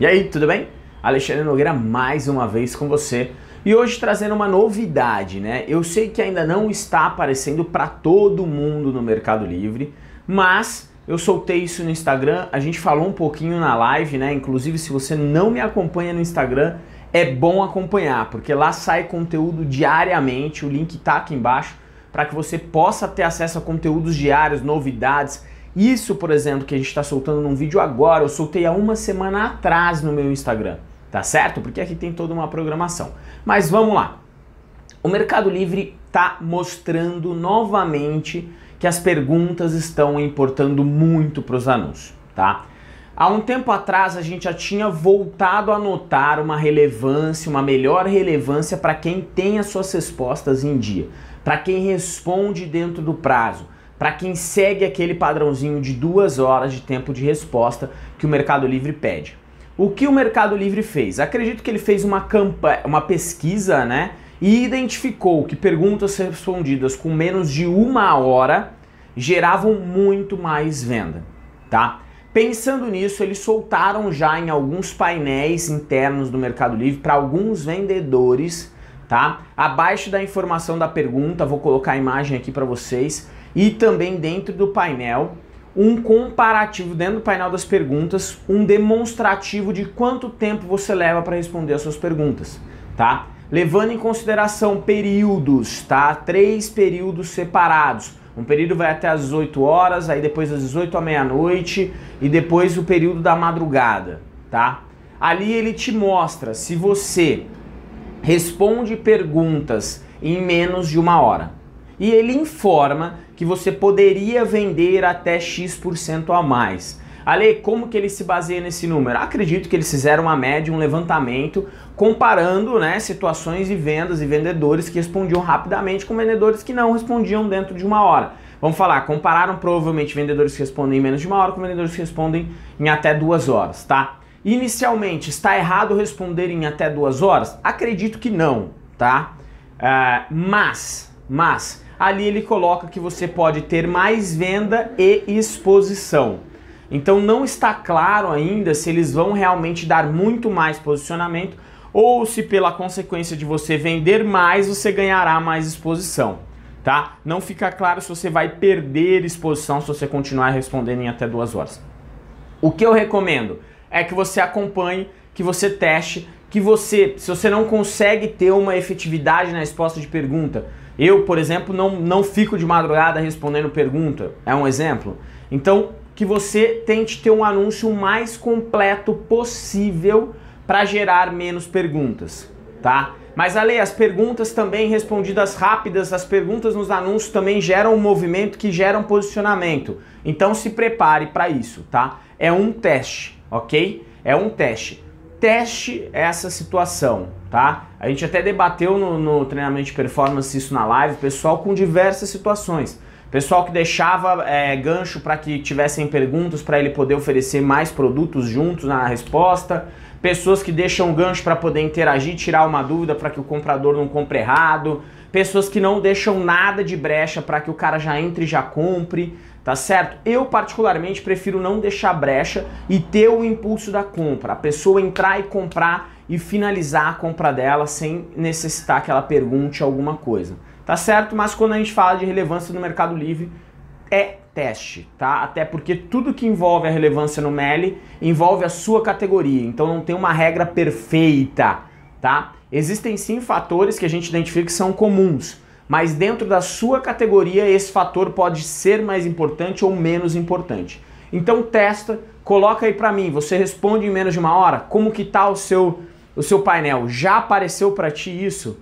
E aí, tudo bem? Alexandre Nogueira mais uma vez com você. E hoje trazendo uma novidade, né? Eu sei que ainda não está aparecendo para todo mundo no Mercado Livre, mas eu soltei isso no Instagram, a gente falou um pouquinho na live, né? Inclusive, se você não me acompanha no Instagram, é bom acompanhar, porque lá sai conteúdo diariamente, o link tá aqui embaixo, para que você possa ter acesso a conteúdos diários, novidades isso, por exemplo, que a gente está soltando num vídeo agora, eu soltei há uma semana atrás no meu Instagram, tá certo? Porque aqui tem toda uma programação. Mas vamos lá. O Mercado Livre está mostrando novamente que as perguntas estão importando muito para os anúncios, tá? Há um tempo atrás a gente já tinha voltado a notar uma relevância, uma melhor relevância para quem tem as suas respostas em dia, para quem responde dentro do prazo, para quem segue aquele padrãozinho de duas horas de tempo de resposta que o Mercado Livre pede. O que o Mercado Livre fez? Acredito que ele fez uma, campanha, uma pesquisa né, e identificou que perguntas respondidas com menos de uma hora geravam muito mais venda. Tá? Pensando nisso, eles soltaram já em alguns painéis internos do Mercado Livre para alguns vendedores, tá? Abaixo da informação da pergunta, vou colocar a imagem aqui para vocês e também dentro do painel um comparativo dentro do painel das perguntas, um demonstrativo de quanto tempo você leva para responder as suas perguntas, tá? Levando em consideração períodos, tá? Três períodos separados. Um período vai até as 18 horas, aí depois das 18 à meia-noite e depois o período da madrugada, tá? Ali ele te mostra se você responde perguntas em menos de uma hora. E ele informa que você poderia vender até X% a mais. Ale, como que ele se baseia nesse número? Acredito que eles fizeram uma média, um levantamento, comparando né, situações de vendas e vendedores que respondiam rapidamente com vendedores que não respondiam dentro de uma hora. Vamos falar, compararam provavelmente vendedores que respondem em menos de uma hora com vendedores que respondem em até duas horas, tá? Inicialmente, está errado responder em até duas horas? Acredito que não, tá? Uh, mas, mas, ali ele coloca que você pode ter mais venda e exposição. Então não está claro ainda se eles vão realmente dar muito mais posicionamento ou se pela consequência de você vender mais, você ganhará mais exposição, tá? Não fica claro se você vai perder exposição se você continuar respondendo em até duas horas. O que eu recomendo é que você acompanhe, que você teste, que você, se você não consegue ter uma efetividade na resposta de pergunta, eu, por exemplo, não, não fico de madrugada respondendo pergunta, é um exemplo. Então, que você tente ter um anúncio mais completo possível para gerar menos perguntas, tá? Mas Ale, as perguntas também respondidas rápidas, as perguntas nos anúncios também geram um movimento que gera um posicionamento. Então se prepare para isso, tá? É um teste, ok? É um teste teste essa situação, tá? A gente até debateu no, no treinamento de performance isso na live, pessoal com diversas situações. Pessoal que deixava é, gancho para que tivessem perguntas para ele poder oferecer mais produtos juntos na resposta. Pessoas que deixam gancho para poder interagir, tirar uma dúvida para que o comprador não compre errado. Pessoas que não deixam nada de brecha para que o cara já entre e já compre tá certo? Eu particularmente prefiro não deixar brecha e ter o impulso da compra, a pessoa entrar e comprar e finalizar a compra dela sem necessitar que ela pergunte alguma coisa, tá certo? Mas quando a gente fala de relevância no Mercado Livre, é teste, tá? Até porque tudo que envolve a relevância no MELI envolve a sua categoria, então não tem uma regra perfeita, tá? Existem sim fatores que a gente identifica que são comuns, mas dentro da sua categoria esse fator pode ser mais importante ou menos importante. Então testa, coloca aí para mim, você responde em menos de uma hora? Como que tá o seu o seu painel? Já apareceu para ti isso?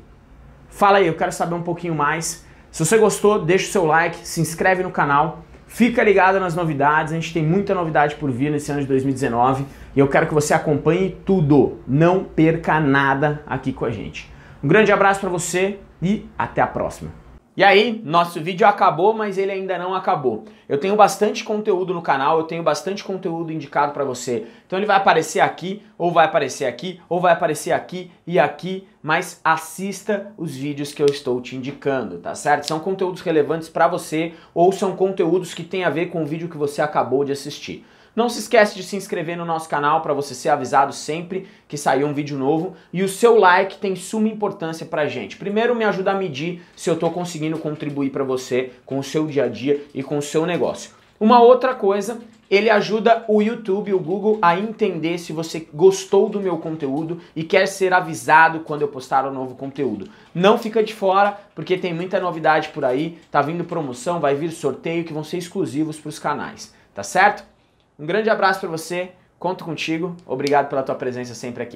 Fala aí, eu quero saber um pouquinho mais. Se você gostou, deixa o seu like, se inscreve no canal, fica ligado nas novidades, a gente tem muita novidade por vir nesse ano de 2019 e eu quero que você acompanhe tudo, não perca nada aqui com a gente. Um grande abraço para você, e até a próxima. E aí, nosso vídeo acabou, mas ele ainda não acabou. Eu tenho bastante conteúdo no canal, eu tenho bastante conteúdo indicado para você. Então ele vai aparecer aqui, ou vai aparecer aqui, ou vai aparecer aqui e aqui, mas assista os vídeos que eu estou te indicando, tá certo? São conteúdos relevantes para você ou são conteúdos que têm a ver com o vídeo que você acabou de assistir. Não se esquece de se inscrever no nosso canal para você ser avisado sempre que sair um vídeo novo e o seu like tem suma importância pra gente. Primeiro me ajuda a medir se eu estou conseguindo contribuir para você com o seu dia a dia e com o seu negócio. Uma outra coisa, ele ajuda o YouTube, o Google a entender se você gostou do meu conteúdo e quer ser avisado quando eu postar um novo conteúdo. Não fica de fora, porque tem muita novidade por aí, tá vindo promoção, vai vir sorteio que vão ser exclusivos para os canais, tá certo? Um grande abraço para você, conto contigo, obrigado pela tua presença sempre aqui.